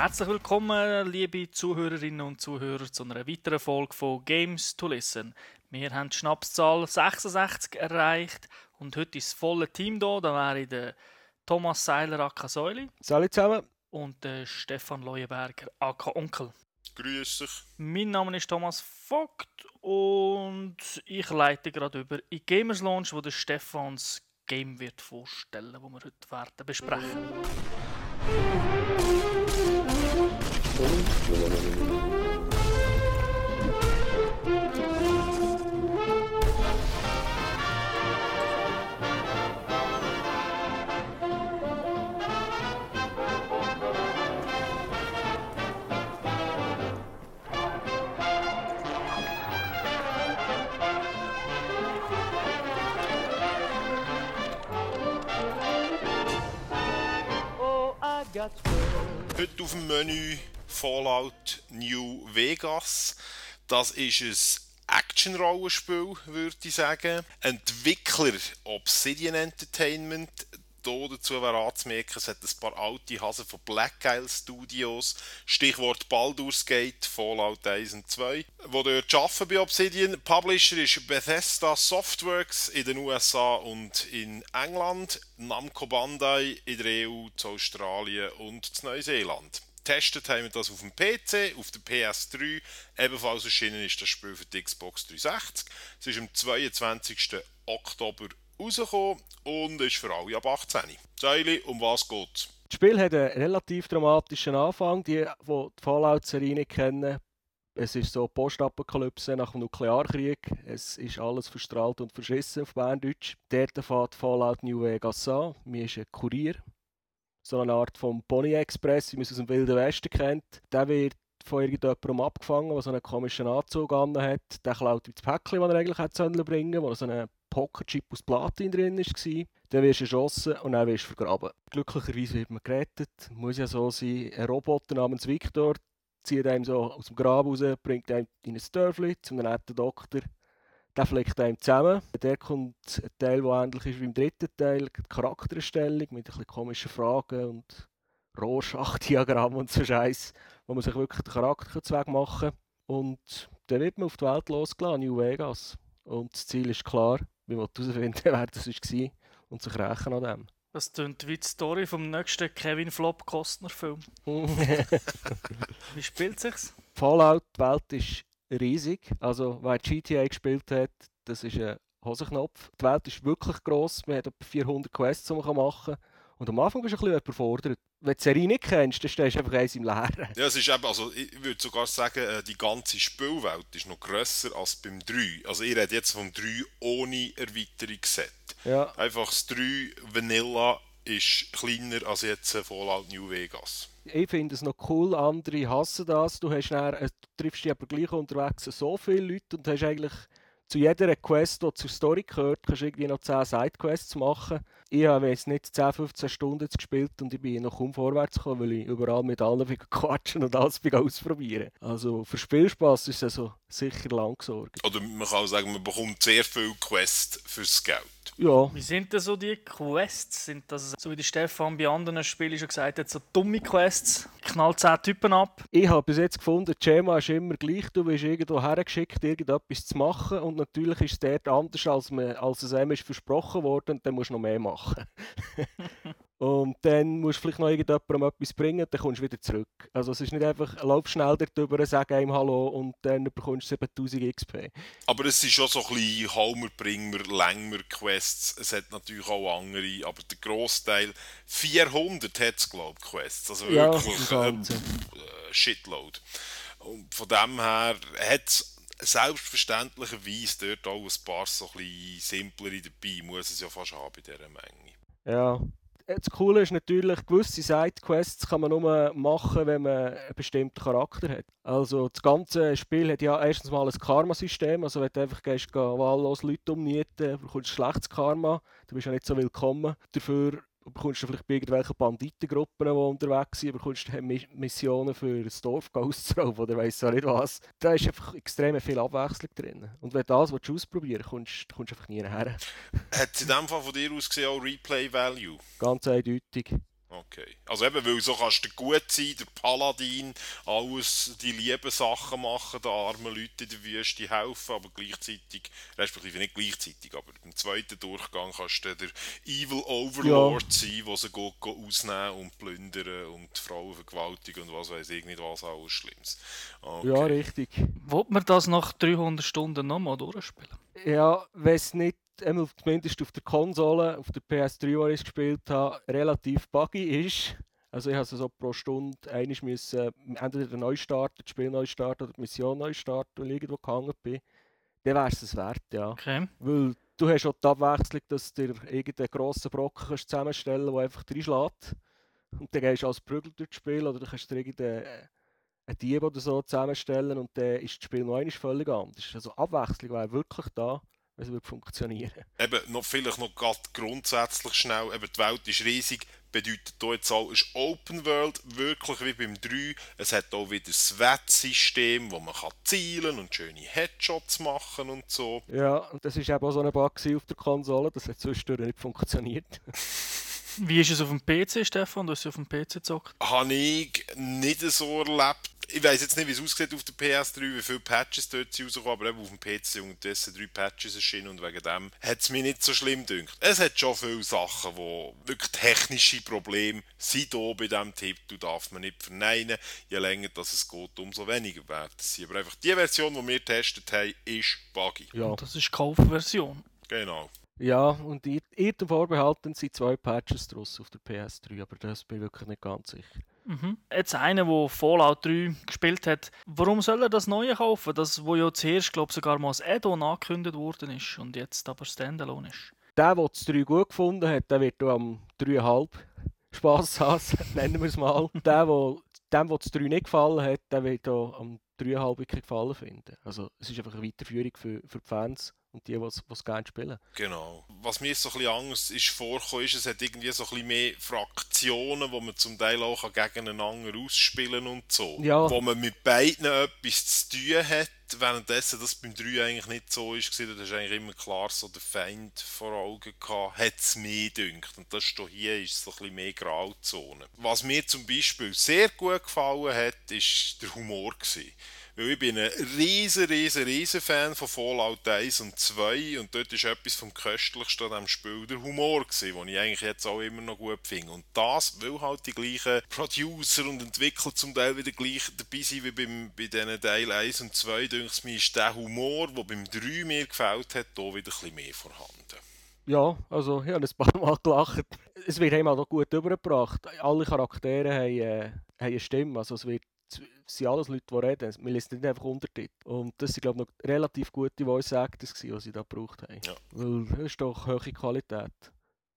Herzlich willkommen, liebe Zuhörerinnen und Zuhörer, zu einer weiteren Folge von Games to Listen. Wir haben die Schnapszahl 66 erreicht und heute ist das volle Team da. Da wäre der Thomas Seiler aka Säuli. Salut zusammen. Und der Stefan Leuenberger aka Onkel. Grüß dich. Mein Name ist Thomas Vogt und ich leite gerade über in Gamers Launch, wo der Stefans Game wird vorstellen, wo wir heute werden besprechen. Heute auf dem Menü Fallout New Vegas. Das ist ein Action-Rollenspiel, würde ich sagen. Entwickler Obsidian Entertainment. Hier dazu wäre anzumerken, es hat ein paar alte Hasen von Black Isle Studios, Stichwort Baldur's Gate, Fallout 1 und 2, wo dort arbeiten bei Obsidian. Publisher ist Bethesda Softworks in den USA und in England, Namco Bandai in der EU, zu Australien und zu Neuseeland. Getestet haben wir das auf dem PC, auf der PS3. Ebenfalls erschienen ist das Spiel für die Xbox 360. Es ist am 22. Oktober rausgekommen und ist für alle ab 18. Säuli, um was geht's? Das Spiel hat einen relativ dramatischen Anfang. Die, die die Fallout-Serie nicht kennen, es ist so Postapokalypse nach dem Nuklearkrieg. Es ist alles verstrahlt und verschissen auf Berndeutsch. Dort fährt Fallout New Vegas an. Mir ist ein Kurier. So eine Art vom Pony Express, wie man es aus dem Wilden Westen kennt. Der wird von irgendjemandem abgefangen, der so einen komischen Anzug an hat. Der klaut das Päckchen, das er eigentlich hätte bringen sollen, wo so ein Pokerchip aus Platin drin war. Dann wirst du erschossen und dann wirst du vergraben. Glücklicherweise wird man gerettet. Muss ja so sein. Ein Roboter namens Victor zieht einem so aus dem Grab raus, bringt einem in ein Dörfli zu einem netten Doktor. Der flickt einem zusammen. Der kommt ein Teil, der ähnlich ist wie im dritten Teil, die Charaktererstellung mit ein bisschen komischen Fragen und Rorschach-Diagramm und so Scheiß, wo man sich wirklich den Charakter zweck machen kann. Und dann wird man auf die Welt losgelassen, New Vegas. Und das Ziel ist klar, wir wollen herausfinden, wer das war und sich rächen an dem. Das klingt wie die Story vom nächsten Kevin Flop Costner Film. wie spielt sich's? Fallout, die Welt ist riesig. Also, wer GTA gespielt hat, das ist ein Hosenknopf. Die Welt ist wirklich gross. Man hat etwa 400 Quests, die man machen kann. Und am Anfang bist du ein bisschen überfordert. Wenn du die Serie nicht kennst, dann stehst du einfach eins im Leeren. Ja, es ist eben, also ich würde sogar sagen, äh, die ganze Spielwelt ist noch grösser als beim 3. Also ich rede jetzt vom 3 ohne Erweiterungsset. Ja. Einfach das 3 Vanilla ist kleiner als jetzt Fallout New Vegas. Ich finde es noch cool, andere hassen das. Du, hast dann, äh, du triffst dich aber gleich unterwegs so viele Leute und hast eigentlich zu jeder Quest, die zur Story gehört, kannst du irgendwie noch 10 Sidequests machen. Ich habe jetzt nicht 10, 15 Stunden gespielt und ich bin noch kaum vorwärts gekommen, weil ich überall mit allen quatschen und alles ausprobieren. Also für Spielspaß ist es also sicher lang gesorgt. Oder man kann auch sagen, man bekommt sehr viel Quests fürs Geld. Ja. Wie sind denn so die Quests? Sind das, so wie der Stefan bei anderen Spielen schon gesagt hat, so dumme Quests? Knallt 10 Typen ab? Ich habe bis jetzt gefunden, das Schema ist immer gleich. Du wirst irgendwo hergeschickt, irgendetwas zu machen und natürlich ist es dort anders, als, man, als es einem ist versprochen wurde und dann musst du noch mehr machen. Und dann musst du vielleicht noch irgendjemandem etwas bringen, dann kommst du wieder zurück. Also es ist nicht einfach, lauf schnell darüber, sag einem Hallo und dann bekommst du 7000 XP. Aber es ist schon so ein bisschen Halmer, Bringer, Längmer Quests. Es hat natürlich auch andere, aber der Großteil, 400 hat es glaube ich Quests. Also wirklich ja, ähm, äh, Shitload. Und von dem her hat es selbstverständlicherweise dort auch ein paar so ein bisschen simplere dabei, muss es ja fast haben bei dieser Menge. Ja, das Coole ist natürlich, gewisse Sidequests kann man nur machen, wenn man einen bestimmten Charakter hat. Also das ganze Spiel hat ja erstens mal ein Karma-System, also wenn du einfach gehst, wahllos Leute umnieten, bekommst du schlechtes Karma, du bist ja nicht so willkommen. Dafür bekommst du vielleicht bei irgendwelchen Banditengruppen, die unterwegs sind, bekommst du Missionen für das Dorf auszurauben oder weiss auch nicht was. Da ist einfach extrem viel Abwechslung drin. Und wenn du das willst, ausprobieren willst, kommst du einfach nie her. Hat es in dem Fall von dir aus gesehen auch Replay Value? Ganz eindeutig. Okay. Also eben, weil so kannst du gut sein, der Paladin, alles die lieben Sachen machen, den armen Leuten in der Wüste helfen, aber gleichzeitig, respektive nicht gleichzeitig, aber im zweiten Durchgang kannst du der Evil Overlord ja. sein, der sie go ausnehmen und plündern und Frauen vergewaltigen und was weiß ich nicht was alles Schlimmes. Okay. Ja, richtig. Wollt man das nach 300 Stunden nochmal durchspielen? Ja, wenn es nicht zumindest auf der Konsole, auf der PS3, die ich gespielt habe, relativ buggy ist. Also ich musste so pro Stunde einiges müssen, entweder neu starten, das Spiel neu starten oder die Mission neu starten, weil ich irgendwo gehangen bin. Dann wäre es wert, ja. Okay. Weil du hast auch die Abwechslung, dass du irgendeinen grossen Brocken kannst zusammenstellen kannst, der einfach reinschlägt. Und dann gehst du als Prügel durch das Spiel oder du kannst dir irgendeinen einen Dieb oder so zusammenstellen und dann ist das Spiel noch einmal völlig anders. Also Abwechslung wäre wirklich da es wird funktionieren. Eben, noch, vielleicht noch grundsätzlich schnell, eben, die Welt ist riesig, bedeutet hier jetzt auch, ist Open World wirklich wie beim 3. Es hat auch wieder das Wettsystem, wo man kann zielen und schöne Headshots machen und so. Ja, und das ist eben auch so eine Bug auf der Konsole, das hat zwischendurch nicht funktioniert. Wie ist es auf dem PC, Stefan? Du hast auf dem PC gezockt? Habe ich nicht so erlebt ich weiß jetzt nicht, wie es aussieht auf der PS3, wie viele Patches dort rauskommen, aber eben auf dem PC unterdessen drei Patches erschienen und wegen dem hat es mich nicht so schlimm gedacht. Es hat schon viele Sachen, wo wirklich technische Probleme sind hier bei diesem Titel, darf man nicht verneinen. Je länger das es geht, umso weniger werden sie. Aber einfach die Version, die wir getestet haben, ist buggy. Ja. Und das ist die Kaufversion. Genau. Ja, und ihr vorbehalten sind zwei Patches draus auf der PS3, aber das bin ich wirklich nicht ganz sicher. Mhm. Jetzt einer, der Fallout 3 gespielt hat, warum soll er das Neue kaufen? Das, wo ja zuerst, glaube sogar mal als Add-on angekündigt worden ist und jetzt aber Standalone ist. Der, der das 3 gut gefunden hat, der wird am 3,5 Spass haben, nennen wir es mal. der, der dem, der das 3 nicht gefallen hat, der wird am 3,5 gefallen finden. Also es ist einfach eine Weiterführung für, für die Fans und die, die es gerne spielen. Genau. Was mir so ein bisschen Angst ist vorgekommen, ist, es hat irgendwie so ein bisschen mehr Fraktionen, wo man zum Teil auch gegeneinander ausspielen und so. Ja. Wo man mit beiden etwas zu tun hat, währenddessen das beim 3 eigentlich nicht so ist, da hast eigentlich immer klar so den Feind vor Augen gehabt, hat es mehr dünkt. Und das hier ist so ein bisschen mehr Grauzone. Was mir zum Beispiel sehr gut gefallen hat, ist der Humor gewesen. Weil ich bin ein riesen, riesen, riesen Fan von Fallout 1 und 2 und dort ist etwas vom Köstlichsten an diesem Spiel der Humor gewesen, den ich eigentlich jetzt auch immer noch gut finde. Und das, weil halt die gleichen Producer und Entwickler zum Teil wieder gleich dabei sind wie beim, bei diesen Teil 1 und 2, denke mir, ist der Humor, der beim 3 mir gefällt hat, hier wieder ein bisschen mehr vorhanden. Ja, also ich habe ein paar Mal gelacht. Es wird einmal auch gut übergebracht. Alle Charaktere haben, äh, haben eine Stimme, also es wird sind alles Leute, die reden. Man liest nicht einfach Untertitel. Und das sind, glaube ich, noch relativ gute Voice Actors, die sie da gebraucht haben. Ja. Weil das ist doch hohe Qualität,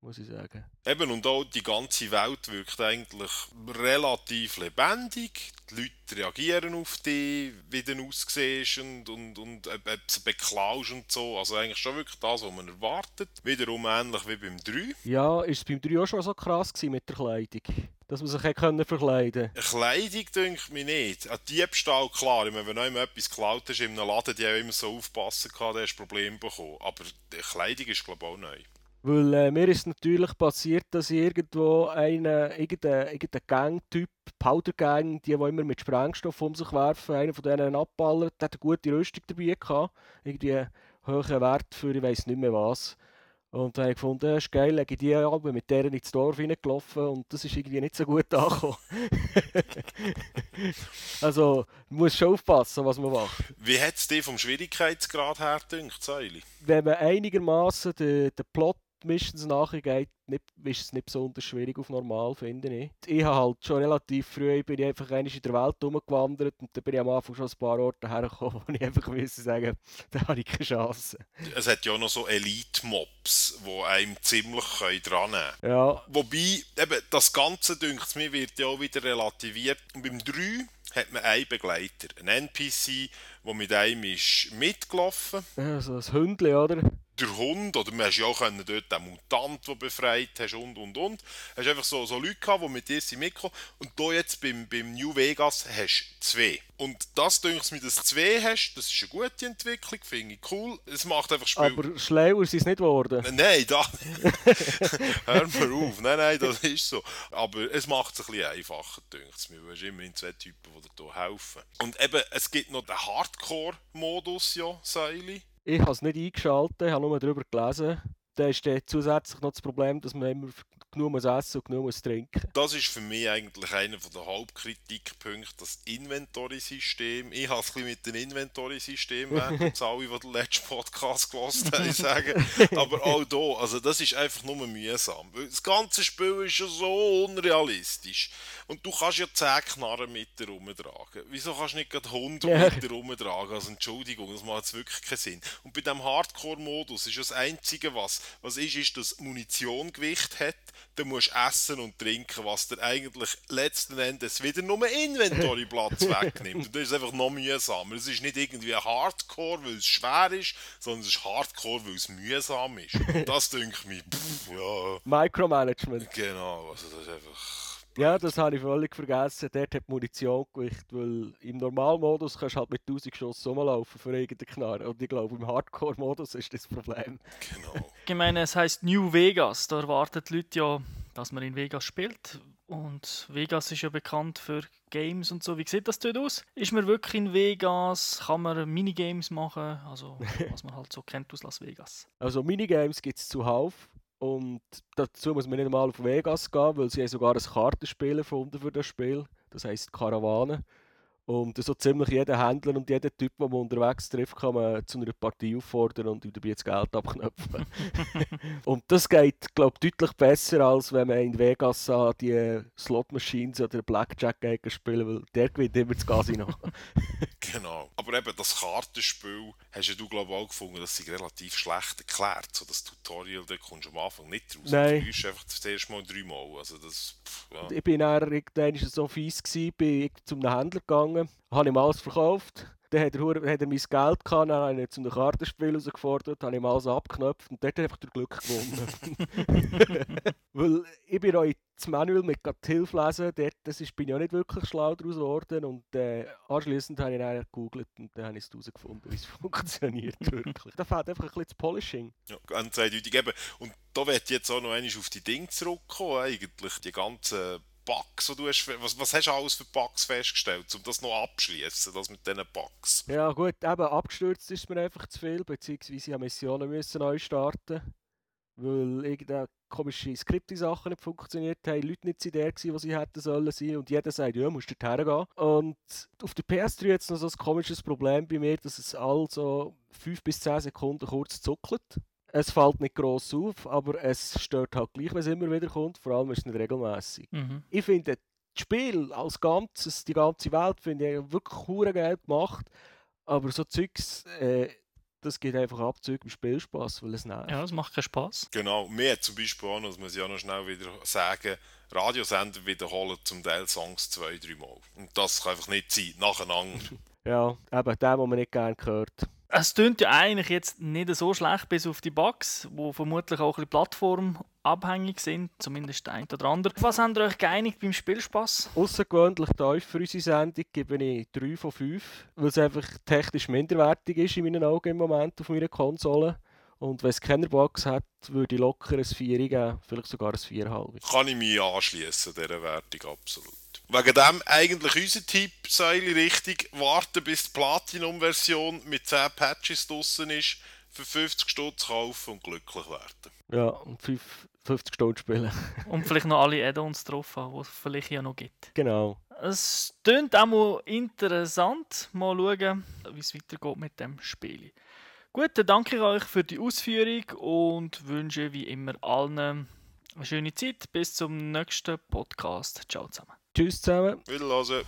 muss ich sagen. Eben, und auch die ganze Welt wirkt eigentlich relativ lebendig. Die Leute reagieren auf dich, wie du aussiehst und, und, und ob du sie beklaust und so. Also eigentlich schon wirklich das, was man erwartet. Wiederum ähnlich wie beim 3. Ja, ist es beim 3 auch schon so krass mit der Kleidung? dass man sich können verkleiden konnte. Kleidung denke ich nicht. Ein Diebstahl, klar. Ich meine, wenn etwas geklaut hast in einem Laden, die haben immer so aufpassen gehabt, hast du Probleme bekommen. Aber die Kleidung ist, glaube ich, auch neu. Weil äh, mir ist natürlich passiert, dass ich irgendwo einen, irgendein, irgendein Gang-Typ, Powder-Gang, die, die immer mit Sprengstoff um sich werfen, einer von denen abballert, der hat eine gute Rüstung dabei gehabt. Irgendwie einen hohen Wert für ich weiß nicht mehr was. Und dann habe ich gefunden, das ist geil, lege ich die ab, mit deren ins Dorf reingelaufen und das ist irgendwie nicht so gut angekommen. also, man muss schon aufpassen, was man macht. Wie hat es dir vom Schwierigkeitsgrad her gedacht, Säuli? Wenn man einigermaßen den, den Plot Missions nachgeht, nicht, ist es nicht besonders schwierig auf normal, finde ich. Ich habe halt schon relativ früh bin ich einfach in der Welt rumgewandert und dann bin ich am Anfang schon ein paar Orte hergekommen, wo ich einfach müssen sagen, da habe ich keine Chance. Es hat ja auch noch so Elite-Mobs, die einem ziemlich dran nehmen können. Ja. Wobei, eben, das Ganze, denkt mir, wird ja auch wieder relativiert. Und beim 3 hat man einen Begleiter, einen NPC, der mit einem ist mitgelaufen. Ja, so ein Hündchen, oder? Der Hund, oder man hast ja auch können dort den Mutant, den befreit hast und und und. Hast einfach so, so Leute gehabt, die mit dir sind mitgekommen. Und hier jetzt beim, beim New Vegas hast du zwei. Und das denke mir, dass du zwei hast, das ist eine gute Entwicklung, finde ich cool. Es macht einfach Spiel. Aber schlauer sind es nicht geworden. Nein, da. Hör mal auf. Nein, nein, das ist so. Aber es macht es ein bisschen einfacher, denke ich mir. Du hast immerhin zwei Typen, die dir hier helfen. Und eben, es gibt noch den Hardcore-Modus, ja, Seili. Ich habe es nicht eingeschaltet, habe nur darüber gelesen. Da ist zusätzlich noch das Problem, dass man immer genug muss essen und genug muss trinken. Das ist für mich eigentlich einer der Hauptkritikpunkte, das Inventory-System. Ich habe es ein bisschen mit dem Inventory-System während alle, die den letzten Podcast gehört haben, sagen. Aber auch hier, also das ist einfach nur mühsam. Das ganze Spiel ist ja so unrealistisch. Und du kannst ja 10 Knarren mit dir rumtragen. Wieso kannst du nicht gerade 100 Ja. mit dir rumtragen? Also Entschuldigung, das macht jetzt wirklich keinen Sinn. Und bei diesem Hardcore-Modus ist das Einzige, was, was ist, ist, dass Munition Gewicht hat. Dann musst du essen und trinken, was dir eigentlich letzten Endes wieder nur Inventory-Platz wegnimmt. Und das ist einfach noch mühsamer. Es ist nicht irgendwie Hardcore, weil es schwer ist, sondern es ist Hardcore, weil es mühsam ist. Und das denke ich mir, pff, ja, Micromanagement. genau. Also das ist einfach... Ja, das habe ich völlig vergessen. Dort hat die Munition Gewicht, weil im Normalmodus kannst du halt mit 1000 Schuss rumlaufen für irgendeine Knarre. Und ich glaube, im Hardcore-Modus ist das Problem. Genau. Ich meine, es heißt New Vegas. Da erwarten die Leute ja, dass man in Vegas spielt. Und Vegas ist ja bekannt für Games und so. Wie sieht das dort aus? Ist man wirklich in Vegas? Kann man Minigames machen? Also, was man halt so kennt aus Las Vegas. Also Minigames gibt es zuhauf. Und dazu muss man nicht einmal auf Vegas gehen, weil sie haben sogar ein Kartenspiel erfunden für das Spiel. Das heisst Karawane. Und so ziemlich jeder Händler und jeder Typ, den man unterwegs trifft, kann man zu einer Partie auffordern und dabei das Geld abknöpfen. und das geht, glaube ich, deutlich besser, als wenn man in Vegas an die Slot-Machines oder Blackjack geht spielen weil der gewinnt immer das Casino. Genau. Aber eben das Kartenspiel hast ja du glaube ich auch gefunden, das sei relativ schlecht erklärt. So das Tutorial, da kommst du am Anfang nicht raus. Nein. Du einfach das erste Mal dreimal. Also das, pff, ja. ich bin dann irgendwann so fies gewesen, bin ich zum Händler gegangen, habe ihm alles verkauft. Dann hat er, hat er mein Geld gehabt, dann habe ich ihn zu einem Kartenspiel herausgefordert, habe ihm alles abgeknöpft und dort hat er einfach durch Glück gewonnen. Weil ich bin auch ins Manual mit Hilfe lesen, dort das ist, bin ich auch nicht wirklich schlau daraus geworden und äh, anschliessend habe ich dann gegoogelt und dann habe ich es herausgefunden, wie es funktioniert wirklich. Da fehlt einfach ein bisschen das Polishing. Ja, ganz eindeutig eben. Und da wird jetzt auch noch einmal auf die Dinge zurückkommen, eigentlich. Die ganzen Bugs, die du hast. Was, was hast du alles für Bugs festgestellt, um das noch abschließen, das mit diesen Bugs? Ja gut, eben abgestürzt ist mir einfach zu viel, beziehungsweise ich Missionen müssen neu starten, weil irgendeine komische Skripte-Sachen nicht funktioniert haben, Leute nicht der gewesen, wo sie hätten sollen sein und jeder sagt, ja, musst du dorthin gehen. Und auf der PS3 jetzt noch so ein komisches Problem bei mir, dass es all so 5 bis 10 Sekunden kurz zuckelt. Es fällt nicht gross auf, aber es stört halt gleich, wenn es immer wieder kommt, vor allem ist es nicht regelmäßig Mhm. ich finde das Spiel als Ganzes, die ganze Welt, finde ich wirklich hure geil gemacht. Aber so Zeugs, äh, das gibt einfach Abzüge im Spielspaß, weil es nervt. Ja, es macht keinen Spaß. Genau, mir zum Beispiel auch das muss ich auch noch schnell wieder sagen, Radiosender wiederholen zum Teil Songs zwei, dreimal. Und das kann einfach nicht sein, nacheinander. Ja, eben der, den man nicht gerne hört. Es klingt ja eigentlich jetzt nicht so schlecht, bis auf die Bugs, die vermutlich auch ein bisschen plattformabhängig sind, zumindest ein oder andere. Was habt ihr euch geeinigt beim Spielspaß? Außergewöhnlich tief für unsere Sendung gebe ich 3 von 5, weil es einfach technisch minderwertig ist in meinen Augen im Moment auf meiner Konsole. Und wenn es keine Bugs hat, würde ich locker ein 4 geben, vielleicht sogar ein 4,5. Kann ich mich anschließen, dieser Wertung, absolut. Wegen dem eigentlich unser Tipp, Säule richtig, warten bis die Platinum-Version mit 10 Patches draussen ist, für 50 Stutz kaufen und glücklich werden. Ja, und 5, 50 Stunden spielen. Und vielleicht noch alle Add-ons drauf haben, die es vielleicht ja noch gibt. genau. Es klingt auch mal interessant. Mal schauen, wie es weitergeht mit dem Spiel. Gut, dann danke ich euch für die Ausführung und wünsche wie immer allen eine schöne Zeit. Bis zum nächsten Podcast. Ciao zusammen. Tschüss zusammen. Wiederhören.